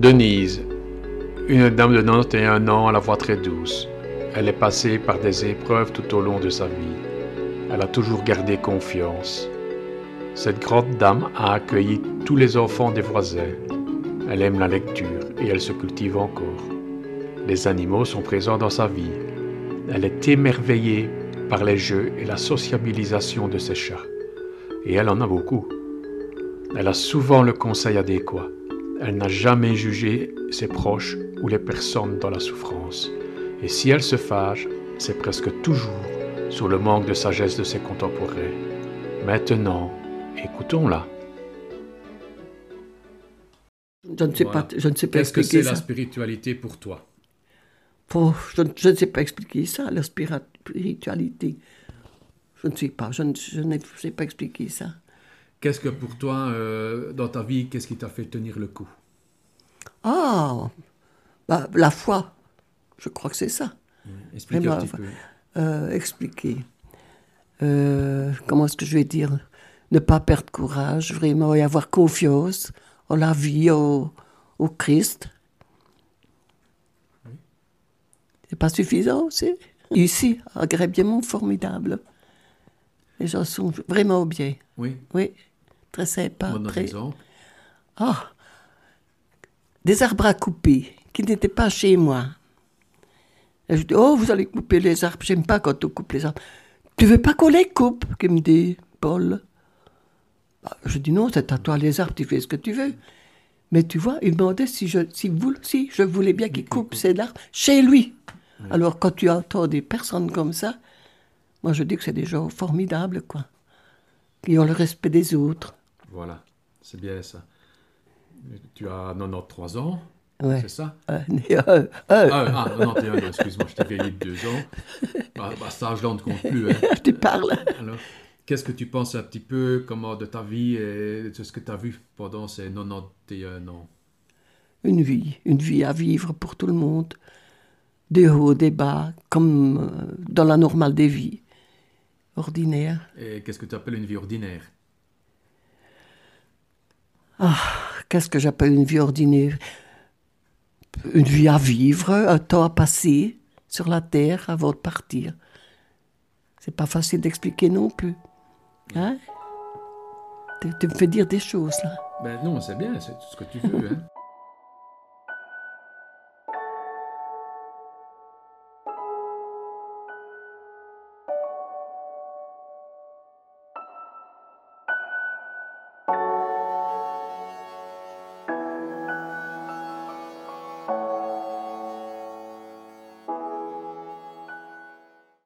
Denise, une dame de 91 ans à la voix très douce. Elle est passée par des épreuves tout au long de sa vie. Elle a toujours gardé confiance. Cette grande dame a accueilli tous les enfants des voisins. Elle aime la lecture et elle se cultive encore. Les animaux sont présents dans sa vie. Elle est émerveillée par les jeux et la sociabilisation de ses chats. Et elle en a beaucoup. Elle a souvent le conseil adéquat. Elle n'a jamais jugé ses proches ou les personnes dans la souffrance. Et si elle se fâche, c'est presque toujours sur le manque de sagesse de ses contemporains. Maintenant, écoutons-la. Je ne sais pas, je ne sais pas Qu'est-ce que expliquer c'est la spiritualité pour toi? Oh, je, je ne sais pas expliquer ça, la spiritualité. Je ne sais pas, je ne, je ne sais pas expliquer ça. Qu'est-ce que pour toi, euh, dans ta vie, qu'est-ce qui t'a fait tenir le coup? Ah, bah, la foi, je crois que c'est ça. Explique un Vraiment, petit peu. Euh, expliquer. Euh, comment est-ce que je vais dire? Ne pas perdre courage, vraiment, et avoir confiance en la vie, au, au Christ. C'est pas suffisant aussi Ici, à formidable. Les gens sont vraiment bien. Oui, Oui, très sympa. très... Ah Des arbres à couper qui n'étaient pas chez moi. Et je dis, oh, vous allez couper les arbres. J'aime pas quand on coupe les arbres. Tu veux pas qu'on les coupe qu'il me dit Paul. Bah, je dis, non, c'est à toi les arbres, tu fais ce que tu veux. Mais tu vois, il me demandait si je, si vous, si je voulais bien qu'il coupe ces arbres chez lui. Alors, quand tu entends des personnes comme ça, moi je dis que c'est des gens formidables, quoi. Qui ont le respect des autres. Voilà, c'est bien ça. Tu as 93 ans, Ouais. c'est ça? Euh, euh, euh, Ah, ah 91, excuse-moi, je t'ai vieilli de deux ans. Bah, bah, ça, je ne compte plus. hein. je te parle. Alors, qu'est-ce que tu penses un petit peu comment, de ta vie et de ce que tu as vu pendant ces 91 ans? Une vie, une vie à vivre pour tout le monde. Des hauts, des bas, comme euh, dans la normale des vies. Ordinaire. Et qu'est-ce que tu appelles une vie ordinaire? Qu'est-ce que j'appelle une vie ordinaire? Une vie à vivre, un temps à passer sur la terre avant de partir. C'est pas facile d'expliquer non plus. Hein? Tu, tu me fais dire des choses là. Ben non, c'est bien, c'est tout ce que tu veux. Hein.